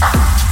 Ah.